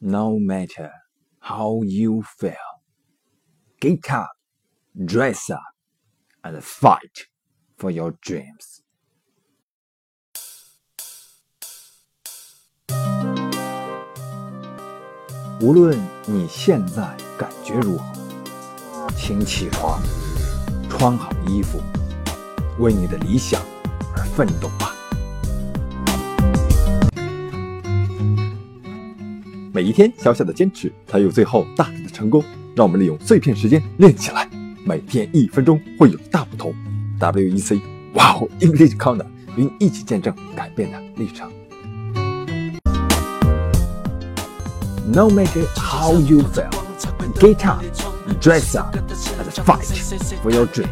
No matter how you feel, get up, dress up, and fight for your dreams. 无论你现在感觉如何，请起床，穿好衣服，为你的理想而奋斗吧。 每一天小小的坚持，才有最后大大的成功。让我们利用碎片时间练起来，每天一分钟会有大不同。WEC，哇哦，English Corner，与你一起见证改变的历程。No matter how you feel, get up, dress up, and fight for your dreams.